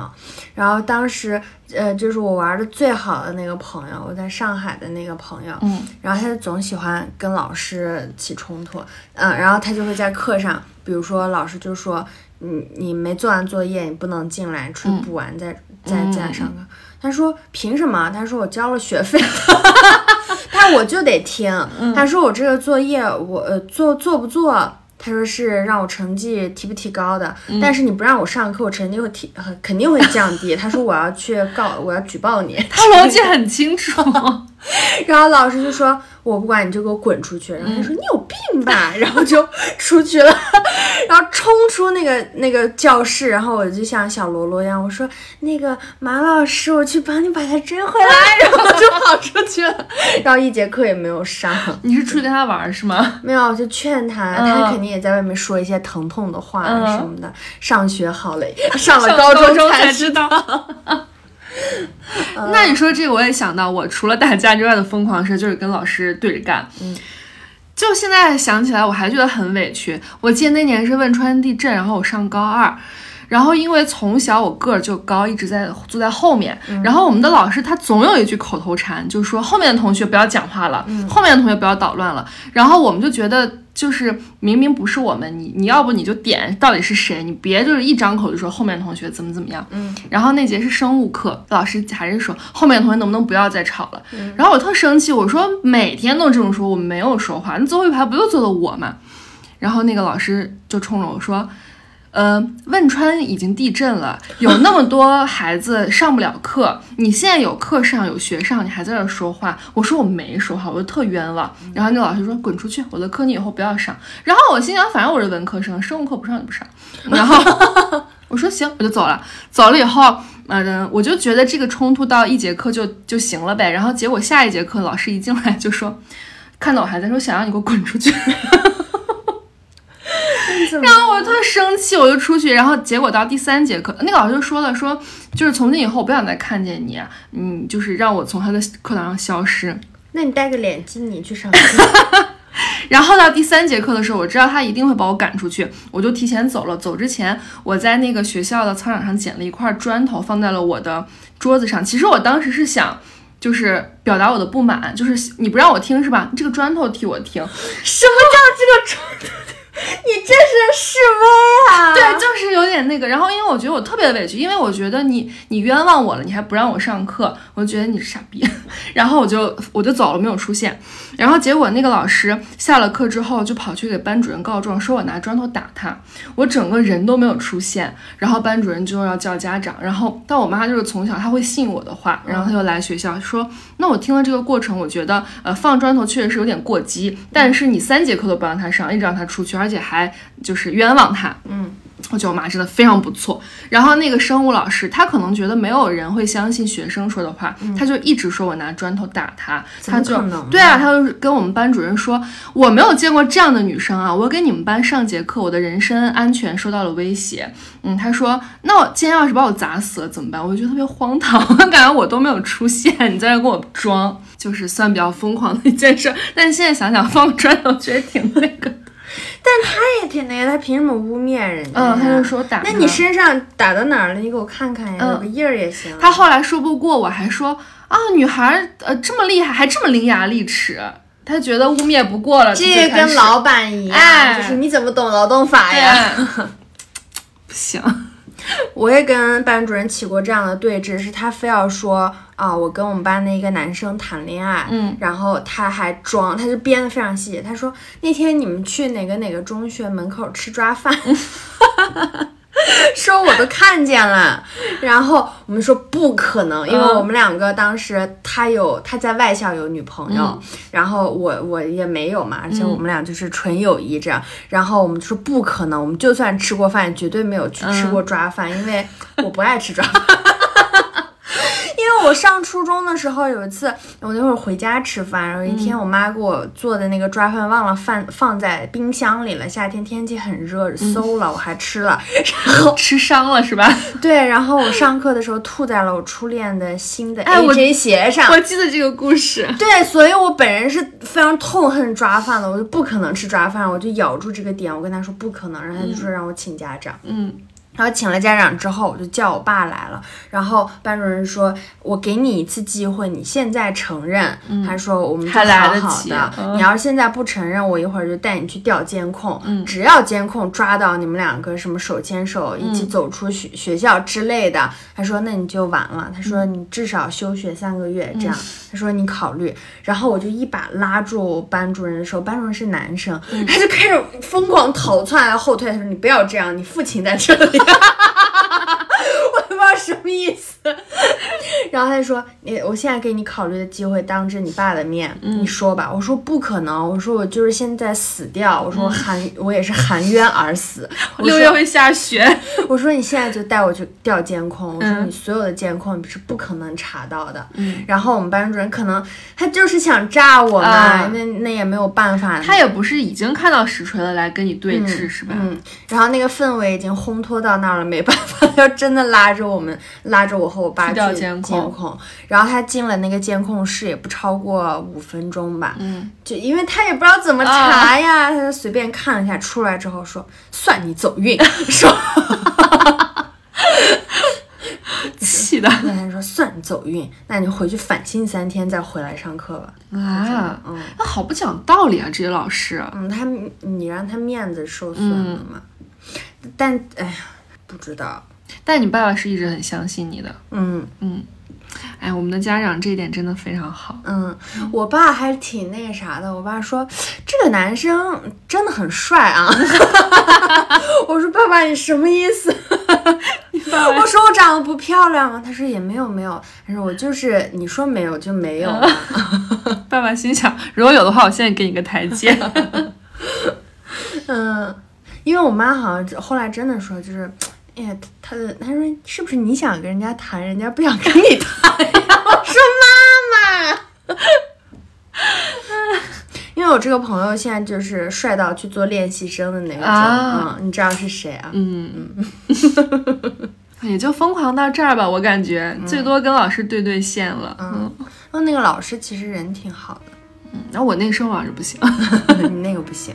然后当时呃就是我玩的最好的那个朋友，我在上海的那个朋友，嗯，然后他就总喜欢跟老师起冲突，嗯，然后他就会在课上，比如说老师就说你你没做完作业，你不能进来，出去补完再、再再上课。他说凭什么？他说我交了学费。他说我就得听。他说我这个作业我呃做做不做？他说是让我成绩提不提高的，但是你不让我上课，我成绩会提呃肯定会降低。他说我要去告，我要举报你。他逻辑很清楚。然后老师就说：“我不管，你就给我滚出去。”然后他说：“你有病吧？” 然后就出去了，然后冲出那个那个教室。然后我就像小罗罗一样，我说：“那个马老师，我去帮你把他追回来。”然后就跑出去了，然后一节课也没有上。你是出去跟他玩是吗？没有，就劝他，他肯定也在外面说一些疼痛的话什么的。上学好累，上了高中才知道。那你说这个，我也想到，我除了打架之外的疯狂事就是跟老师对着干。嗯，就现在想起来，我还觉得很委屈。我记得那年是汶川地震，然后我上高二，然后因为从小我个儿就高，一直在坐在后面。然后我们的老师他总有一句口头禅，就说后面的同学不要讲话了，后面的同学不要捣乱了。然后我们就觉得。就是明明不是我们，你你要不你就点到底是谁，你别就是一张口就说后面同学怎么怎么样。嗯，然后那节是生物课，老师还是说后面的同学能不能不要再吵了。然后我特生气，我说每天都这么说，我没有说话，那最后一排不就坐的我吗？然后那个老师就冲着我说。呃，汶川已经地震了，有 那么多孩子上不了课，你现在有课上有学上，你还在这说话。我说我没说话，我就特冤枉。然后那老师说滚出去，我的课你以后不要上。然后我心想，反正我是文科生，生物课不上就不上。然后我说行，我就走了。走了以后，嗯，我就觉得这个冲突到一节课就就行了呗。然后结果下一节课老师一进来就说，看到我还在说想让你给我滚出去。然后我特生气，我就出去。然后结果到第三节课，那个老师就说了，说就是从今以后我不想再看见你，嗯，就是让我从他的课堂上消失。那你戴个脸巾，你去上课。然后到第三节课的时候，我知道他一定会把我赶出去，我就提前走了。走之前，我在那个学校的操场上捡了一块砖头，放在了我的桌子上。其实我当时是想，就是表达我的不满，就是你不让我听是吧？这个砖头替我听。什么叫这个砖头？你这是示威啊！对，就是有点那个。然后，因为我觉得我特别委屈，因为我觉得你你冤枉我了，你还不让我上课，我觉得你是傻逼。然后我就我就走了，没有出现。然后结果那个老师下了课之后就跑去给班主任告状，说我拿砖头打他，我整个人都没有出现。然后班主任就要叫家长。然后但我妈就是从小她会信我的话，然后她就来学校说，那我听了这个过程，我觉得呃放砖头确实是有点过激，但是你三节课都不让他上，一直让他出去，而且还就是冤枉他。嗯。我觉得我妈真的非常不错。然后那个生物老师，他可能觉得没有人会相信学生说的话，他就一直说我拿砖头打他。他就对啊，他就跟我们班主任说，我没有见过这样的女生啊！我给你们班上节课，我的人身安全受到了威胁。嗯，他说，那我今天要是把我砸死了怎么办？我就觉得特别荒唐，我感觉我都没有出现，你在这跟我装，就是算比较疯狂的一件事。但是现在想想，放砖头觉得挺那个。但他也挺那个，他凭什么污蔑人家？嗯，他就说打。那你身上打到哪儿了？你给我看看呀，有个印儿也行。他后来说不过我，还说啊，女孩呃这么厉害，还这么伶牙俐齿。他觉得污蔑不过了，这跟老板一样，就是你怎么懂劳动法呀？不行。我也跟班主任起过这样的对峙，是他非要说啊，我跟我们班的一个男生谈恋爱，嗯，然后他还装，他就编的非常细。他说那天你们去哪个哪个中学门口吃抓饭。说我都看见了，然后我们说不可能，因为我们两个当时他有他在外校有女朋友，然后我我也没有嘛，而且我们俩就是纯友谊这样，然后我们说不可能，我们就算吃过饭，绝对没有去吃过抓饭，因为我不爱吃抓饭。因为我上初中的时候有一次，我那会儿回家吃饭，然后一天我妈给我做的那个抓饭忘了放放在冰箱里了，夏天天气很热，馊了，我还吃了，然后吃伤了是吧？对，然后我上课的时候吐在了我初恋的新的 AJ 鞋上。我记得这个故事。对，所以我本人是非常痛恨抓饭的，我就不可能吃抓饭，我就咬住这个点，我跟他说不可能，然后他就说让我请家长。嗯，然后请了家长之后，我就叫我爸来了。然后班主任说：“我给你一次机会，你现在承认。他说：“我们就还来好好得及的。嗯你要是现在不承认，我一会儿就带你去调监控。只要监控抓到你们两个什么手牵手一起走出学、学校之类的，他说那你就完了。他说你至少休学三个月这样。他说你考虑。然后我就一把拉住班主任的手，班主任是男生，他就开始疯狂逃窜后退。他说你不要这样，你父亲在这里。我也不知道什么意思。然后他就说：“你，我现在给你考虑的机会，当着你爸的面，你说吧。”我说：“不可能。”我说：“我就是现在死掉。”我说：“我含，我也是含冤而死。” 六月会下雪。我说你现在就带我去调监控，我说你所有的监控你是不可能查到的。嗯，然后我们班主任可能他就是想炸我嘛，啊那那也没有办法。他也不是已经看到实锤了来跟你对峙、是吧？嗯，然后那个氛围已经烘托到那儿了，没办法，要真的拉着我们，拉着我和我爸去调监监控控。然后他进了那个监控室，也不超过五分钟吧。嗯，就因为他也不知道怎么查呀，他就随便看了一下，出来之后说算你走运，说。气的那他说算你走运，那你回去反省三天再回来上课吧。啊，嗯那好不讲道理啊，这些老师。嗯，他你让他面子受损了嘛？但哎呀，不知道。但你爸爸是一直很相信你的。嗯嗯哎，我们的家长这一点真的非常好。嗯，我爸还挺那个啥的。我爸说这个男生真的很帅啊。我说爸爸你什么意思？我说我长得不漂亮吗？他说也没有没有。他说我就是你说没有就没有嘛。爸爸心想，如果有的话，我现在给你个台阶。嗯，因为我妈好像后来真的说，就是，哎呀，他的他说是不是你想跟人家谈，人家不想跟你谈呀？我说妈妈。因为我这个朋友现在就是帅到去做练习生的那个种，啊嗯，你知道是谁啊？嗯，也就疯狂到这儿吧，我感觉、最多跟老师对对线了。嗯，哦，那个老师其实人挺好的，然后我那个生物老师不行。你那个不行。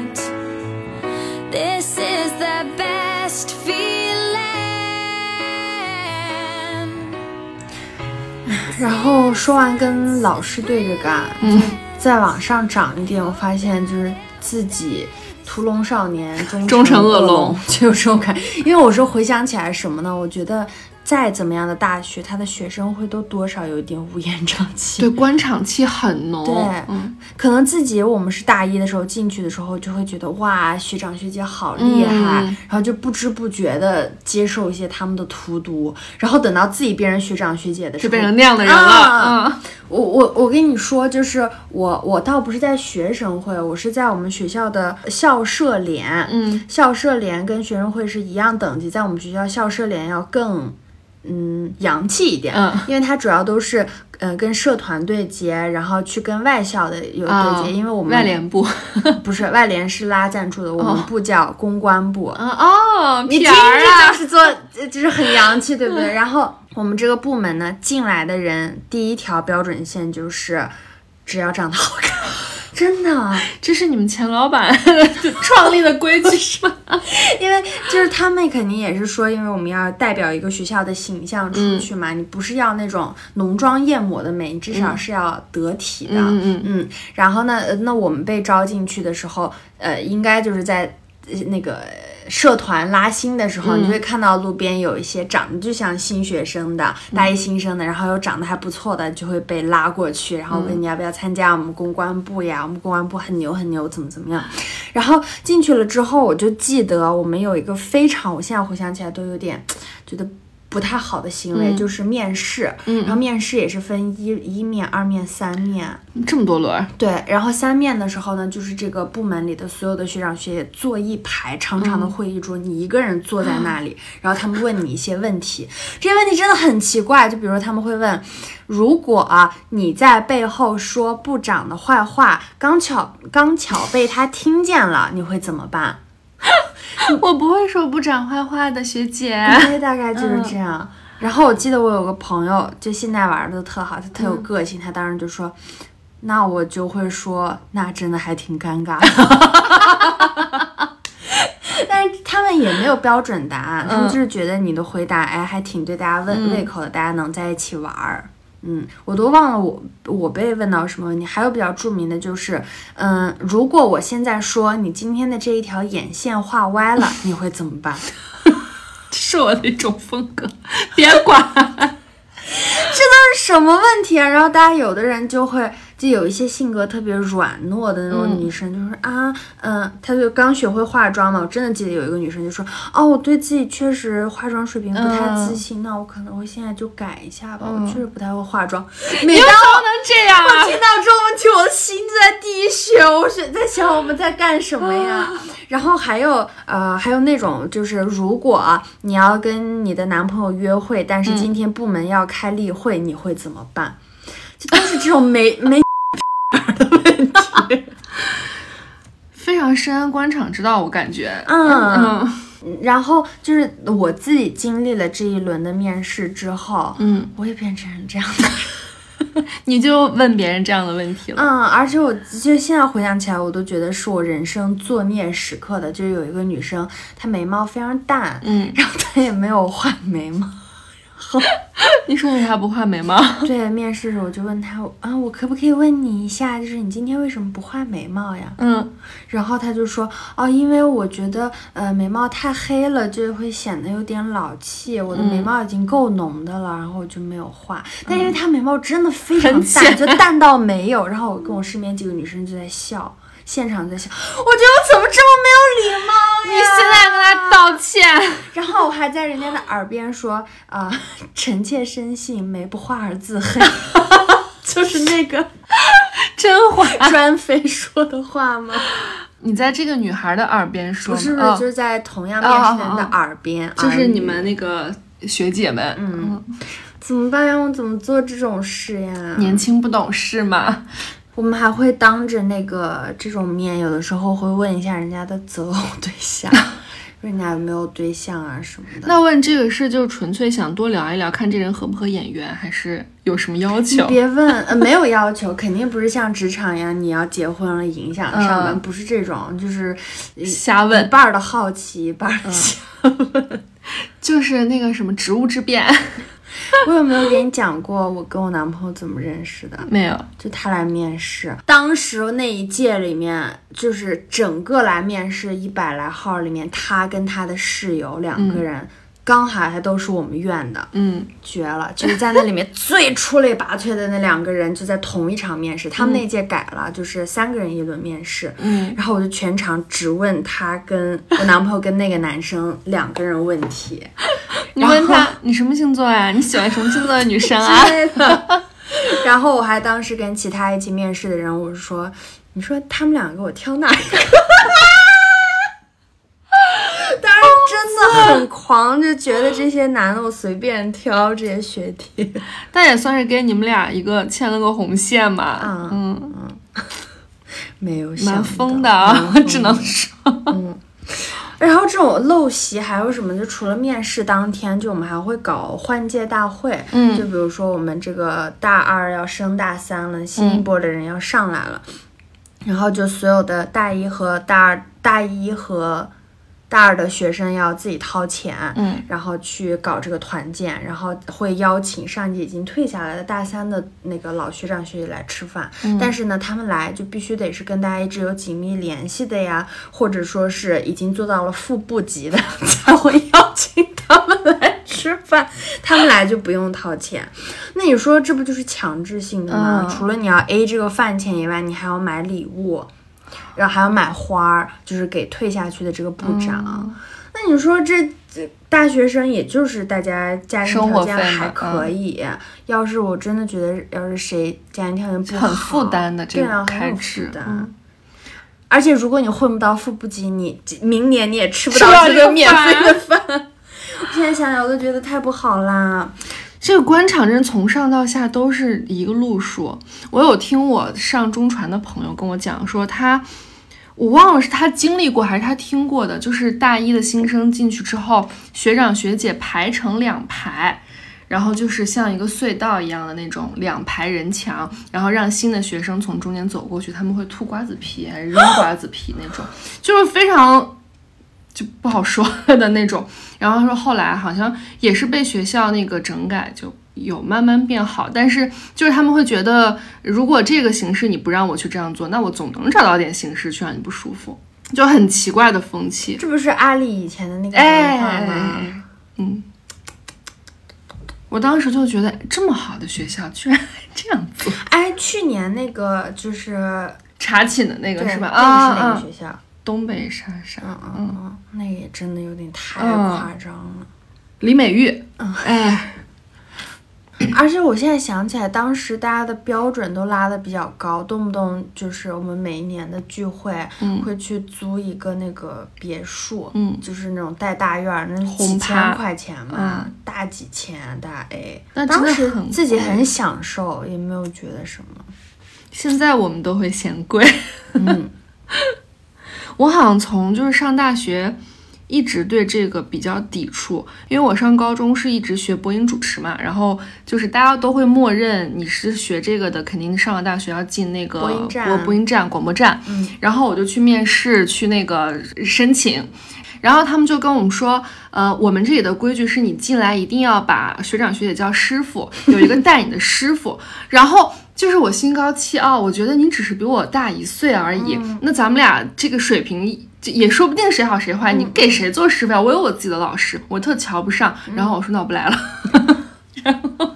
然后说完跟老师对着干，嗯，再往上涨一点，我发现就是自己屠龙少年 终终成恶恶龙，就有这种感。因为我说回想起来什么呢？我觉得再怎么样的大学，他的学生会都多少有一点乌烟瘴气。对，官场气很浓。对嗯，可能自己我们是大一的时候进去的时候，就会觉得哇，学长学姐好厉害，嗯然后就不知不觉的接受一些他们的荼毒，然后等到自己变成学长学姐的时候，就变成那样的人了。啊嗯，我我我跟你说，就是我我倒不是在学生会，我是在我们学校的校社联。嗯，校社联跟学生会是一样等级，在我们学校校社联要更。嗯，洋气一点，嗯。因为它主要都是，呃，跟社团对接，然后去跟外校的有对接，啊因为我们外联部。不是外联是拉赞助的，我们部叫公关部，嗯哦，你听着就是做，呃就是很洋气，对不对？然后我们这个部门呢，进来的人第一条标准线就是，只要长得好看，真的，这是你们钱老板 创立的规矩。是吗？因为就是他们肯定也是说，因为我们要代表一个学校的形象出去嘛，你不是要那种浓妆艳抹的美，你至少是要得体的，嗯嗯嗯，然后呢，呃那我们被招进去的时候，呃，应该就是在呃那个社团拉新的时候，你就会看到路边有一些长得就像新学生的、大一新生的，然后又长得还不错的，就会被拉过去，然后问你要不要参加我们公关部呀？我们公关部很牛很牛，怎么怎么样？然后进去了之后，我就记得我们有一个非常，我现在回想起来都有点觉得不太好的行为，嗯就是面试。嗯然后面试也是分一一面、二面、三面。这么多轮儿，对，然后三面的时候呢，就是这个部门里的所有的学长学姐坐一排长长的会议桌，你一个人坐在那里，然后他们问你一些问题，这些问题真的很奇怪，就比如他们会问，如果啊你在背后说部长的坏话，刚巧刚巧被他听见了，你会怎么办？我不会说不长坏话的，学姐。对，大概就是这样。然后我记得我有个朋友，就现在玩的特好，他特有个性，他当时就说。那我就会说，那真的还挺尴尬的。但是他们也没有标准答案，他们就是觉得你的回答，哎，还挺对大家胃胃口的，大家能在一起玩儿。嗯，我都忘了我我被问到什么问题。还有比较著名的就是，嗯，如果我现在说你今天的这一条眼线画歪了，你会怎么办？这 是我的一种风格，别管。这都是什么问题啊？然后大家有的人就会，就有一些性格特别软糯的那种女生，就是啊，嗯，她就刚学会化妆嘛。我真的记得有一个女生就说，哦，我对自己确实化妆水平不太自信，那我可能会现在就改一下吧。我确实不太会化妆。每当不能这样啊！我听到这种问题，我的心就在滴血。我是在想我们在干什么呀？然后还有呃，还有那种就是，如果啊你要跟你的男朋友约会，但是今天部门要开例会，你会怎么办？就都是这种没没的问题。非常深谙官场之道，我感觉。嗯，嗯然后就是我自己经历了这一轮的面试之后，嗯，我也变成这样的人。你就问别人这样的问题了。嗯，而且我就现在回想起来，我都觉得是我人生作孽时刻的。就是有一个女生，她眉毛非常淡，嗯，然后她也没有画眉毛。你说你还不画眉毛？对，面试的时候我就问他，啊，我可不可以问你一下，就是你今天为什么不画眉毛呀？嗯，然后他就说，哦，因为我觉得呃眉毛太黑了，就会显得有点老气。我的眉毛已经够浓的了，然后我就没有画。但因为他眉毛真的非常很淡，就淡到没有。然后我跟我身边几个女生就在笑。现场在想，我觉得我怎么这么没有礼貌呀？你现在跟他道歉。然后我还在人家的耳边说啊、臣妾深信梅不画而自黑，就是那个 甄嬛。专妃说的话吗？你在这个女孩的耳边说，不是，不是，哦就是在同样面试人的耳边，就是你们那个学姐们，嗯，怎么办呀？我怎么做这种事呀？年轻不懂事嘛。我们还会当着那个这种面，有的时候会问一下人家的择偶对象，人家有没有对象啊什么的。那问这个事就纯粹想多聊一聊，看这人合不合眼缘，还是有什么要求？别问，呃，没有要求，肯定不是像职场一样，你要结婚了影响上班，嗯不是这种，就是瞎问，一半儿的好奇，一半儿的瞎问。就是那个什么职务之便，我有没有给你讲过我跟我男朋友怎么认识的？没有。就他来面试，当时那一届里面，就是整个来面试一百来号里面，他跟他的室友两个人，刚好还都是我们院的，嗯，绝了！就是在那里面 最出类拔萃的那两个人，就在同一场面试。他们那届改了，就是三个人一轮面试。嗯，然后我就全场只问他跟 我男朋友跟那个男生两个人问题。你问他你什么星座呀？你喜欢什么星座的女生啊？然后我还当时跟其他一起面试的人，我说，你说他们两个我挑哪一个？当时真的很狂，就觉得这些男的我随便挑这些学弟。但也算是给你们俩一个牵了个红线嘛。嗯嗯，没有想蛮疯的啊，只能说。嗯然后这种陋习还有什么？就除了面试当天，就我们还会搞换届大会。嗯就比如说我们这个大二要升大三了，新一嗯波的人要上来了，然后就所有的大一和大二、大一和大二的学生要自己掏钱，嗯，然后去搞这个团建，然后会邀请上届已经退下来的大三的那个老学长学姐来吃饭，嗯但是呢，他们来就必须得是跟大家一直有紧密联系的呀，或者说是已经做到了副部级的，才会邀请他们来吃饭，他们来就不用掏钱。那你说这不就是强制性的吗？嗯除了你要 A 这个饭钱以外，你还要买礼物。然后还要买花儿，就是给退下去的这个部长。嗯那你说这这大学生，也就是大家家庭条件还可以。要是我真的觉得，要是谁家庭条件不好，很负担的这对啊，个开很有负支。而且如果你混不到副部级，你明年你也吃不到这个免费的饭。我现在想想，我都觉得太不好啦。这个官场真从上到下都是一个路数。我有听我上中传的朋友跟我讲说他。我忘了是他经历过还是他听过的，就是大一的新生进去之后，学长学姐排成两排，然后就是像一个隧道一样的那种两排人墙，然后让新的学生从中间走过去，他们会吐瓜子皮还是扔瓜子皮那种，就是非常就不好说 的那种。然后说后来好像也是被学校那个整改，就有慢慢变好，但是就是他们会觉得，如果这个形式你不让我去这样做，那我总能找到点形式去让你不舒服，就很奇怪的风气。这不是阿里以前的那个哎文化吗？嗯，我当时就觉得这么好的学校居然还 这样做，哎，去年那个就是查寝的那个是吧？那个是哪啊啊，个学校？东北莎莎，嗯嗯嗯，那也真的有点太嗯。夸张了。李美玉，哎，而且我现在想起来，当时大家的标准都拉的比较高，动不动就是我们每一年的聚会、嗯。会去租一个那个别墅，嗯。就是那种带大院儿，那几千块钱嘛，嗯。大几千大 A。那真当时的很自己很享受，也没有觉得什么。现在我们都会嫌贵。嗯，我好像从就是上大学，一直对这个比较抵触，因为我上高中是一直学播音主持嘛，然后就是大家都会默认你是学这个的，肯定上了大学要进那个播音站播播音站、广播站，嗯，然后我就去面试，去那个申请。然后他们就跟我们说，呃，我们这里的规矩是你进来一定要把学长学姐叫师傅，有一个带你的师傅。然后就是我心高气傲，我觉得你只是比我大一岁而已，那咱们俩这个水平就也说不定谁好谁坏，你给谁做师傅呀？我有我自己的老师，我特瞧不上。然后我说那我不来了。然后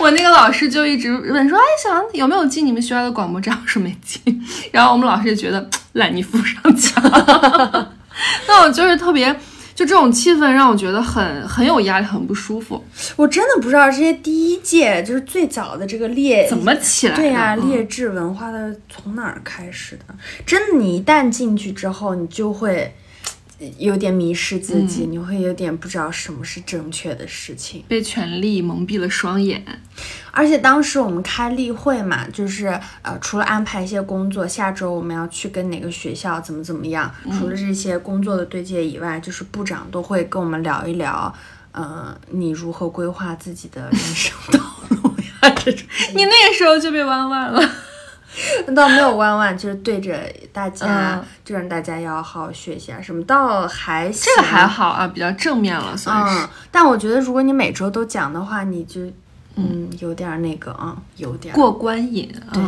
我那个老师就一直问说：“哎，小杨有没有进你们学校的广播站？”我说没进。然后我们老师就觉得烂泥扶不上墙。那我就是特别，就这种气氛让我觉得很很有压力，很不舒服。我真的不知道这些第一届就是最早的这个劣怎么起来的？对呀、嗯劣质文化的从哪儿开始的？真的，你一旦进去之后，你就会呃有点迷失自己，嗯你会有点不知道什么是正确的事情。被权力蒙蔽了双眼。而且当时我们开例会嘛，就是呃，除了安排一些工作，下周我们要去跟哪个学校怎么怎么样，除了这些工作的对接以外，就是部长都会跟我们聊一聊，呃，你如何规划自己的人生道路呀，这种。你那个时候就被弯弯了。倒没有弯弯，就是对着大家，嗯就让大家要好好学习啊什么，倒还行这个还好啊，比较正面了，算是。嗯，但我觉得如果你每周都讲的话，你就嗯有点儿那个啊、有点儿过关瘾。对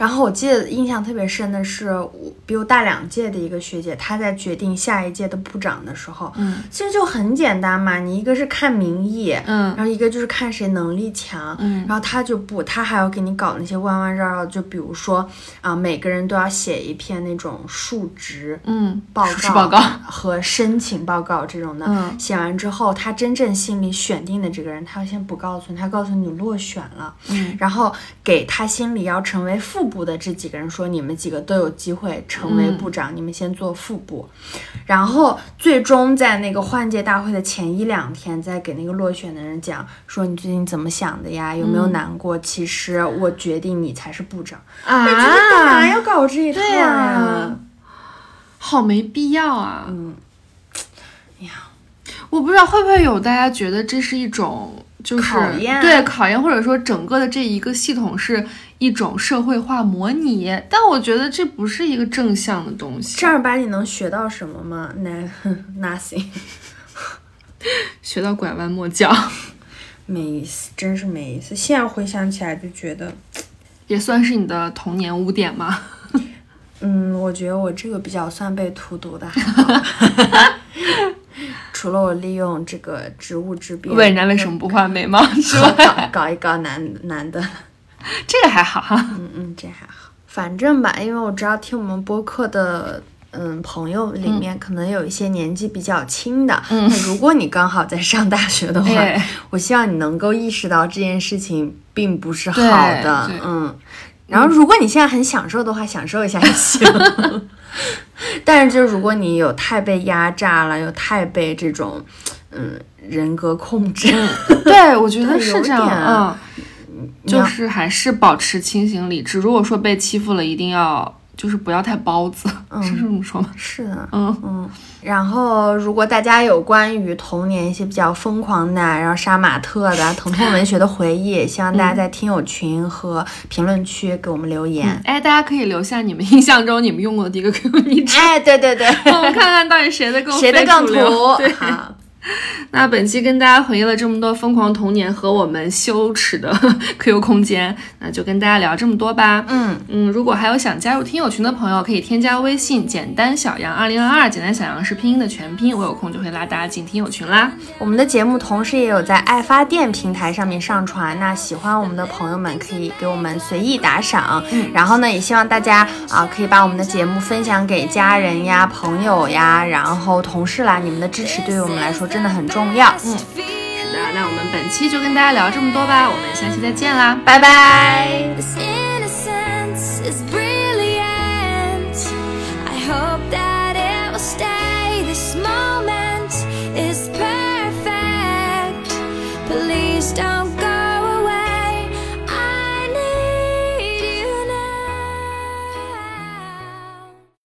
然后我记得印象特别深的是，我比我大两届的一个学姐，她在决定下一届的部长的时候，嗯其实就很简单嘛，你一个是看民意，嗯然后一个就是看谁能力强，嗯然后他就不，他还要给你搞那些弯弯绕绕，就比如说啊、每个人都要写一篇那种述职嗯，报告、报告和申请报告这种的。嗯写完之后，他真正心里选定的这个人，他先不告诉你，他告诉你落选了，嗯然后给他心里要成为副部的这几个人说，你们几个都有机会成为嗯部长，你们先做副部，然后最终在那个换届大会的前一两天，再给那个落选的人讲说你最近怎么想的呀，有没有嗯难过？其实我决定你才是部长，啊那这是干嘛要搞这一套对呀呀？好没必要啊！嗯，呀，我不知道会不会有大家觉得这是一种就是考验对考验，或者说整个的这一个系统是一种社会化模拟，但我觉得这不是一个正向的东西。正儿八经能学到什么吗？那 nothing，学到拐弯抹角，没意思，真是没意思。现在回想起来就觉得，也算是你的童年污点吗？嗯，我觉得我这个比较算被荼毒的。除了我利用这个职务之便问人家为什么不画眉毛之搞外，搞一搞男男的，这个还好哈。嗯嗯，这还好。反正吧，因为我知道听我们播客的。嗯，朋友里面可能有一些年纪比较轻的，嗯那如果你刚好在上大学的话，哎我希望你能够意识到这件事情并不是好的，嗯。然后，如果你现在很享受的话，享受一下也行。但是，就如果你有太被压榨了，又太被这种嗯人格控制，对，我觉得有是这样，就是还是保持清醒理智。如果说被欺负了，一定要就是不要太包子，是这么说吗？是的，嗯嗯。然后，如果大家有关于童年一些比较疯狂的，然后杀马特的、疼痛文学的回忆，也希望大家在听友群和评论区给我们留言。哎，大家可以留下你们印象中你们用过的第一个 QQ 昵称，哎，对对对，我们看看到底谁的更谁的更土？对，好，那本期跟大家回忆了这么多疯狂童年和我们羞耻的 QQ 空间，那就跟大家聊这么多吧。嗯嗯，如果还有想加入听友群的朋友，可以添加微信“简单小杨二零二二”，简单小杨是拼音的全拼，我有空就会拉大家进听友群啦。我们的节目同时也有在爱发电平台上面上传，那喜欢我们的朋友们可以给我们随意打赏，嗯然后呢，也希望大家啊可以把我们的节目分享给家人呀、朋友呀，然后同事啦，你们的支持对于我们来说真的很重要。嗯，是的，那我们本期就跟大家聊这么多吧，我们下期再见啦，拜拜。This innocence is brilliant. I hope that it will stay. This moment is perfect. Please don't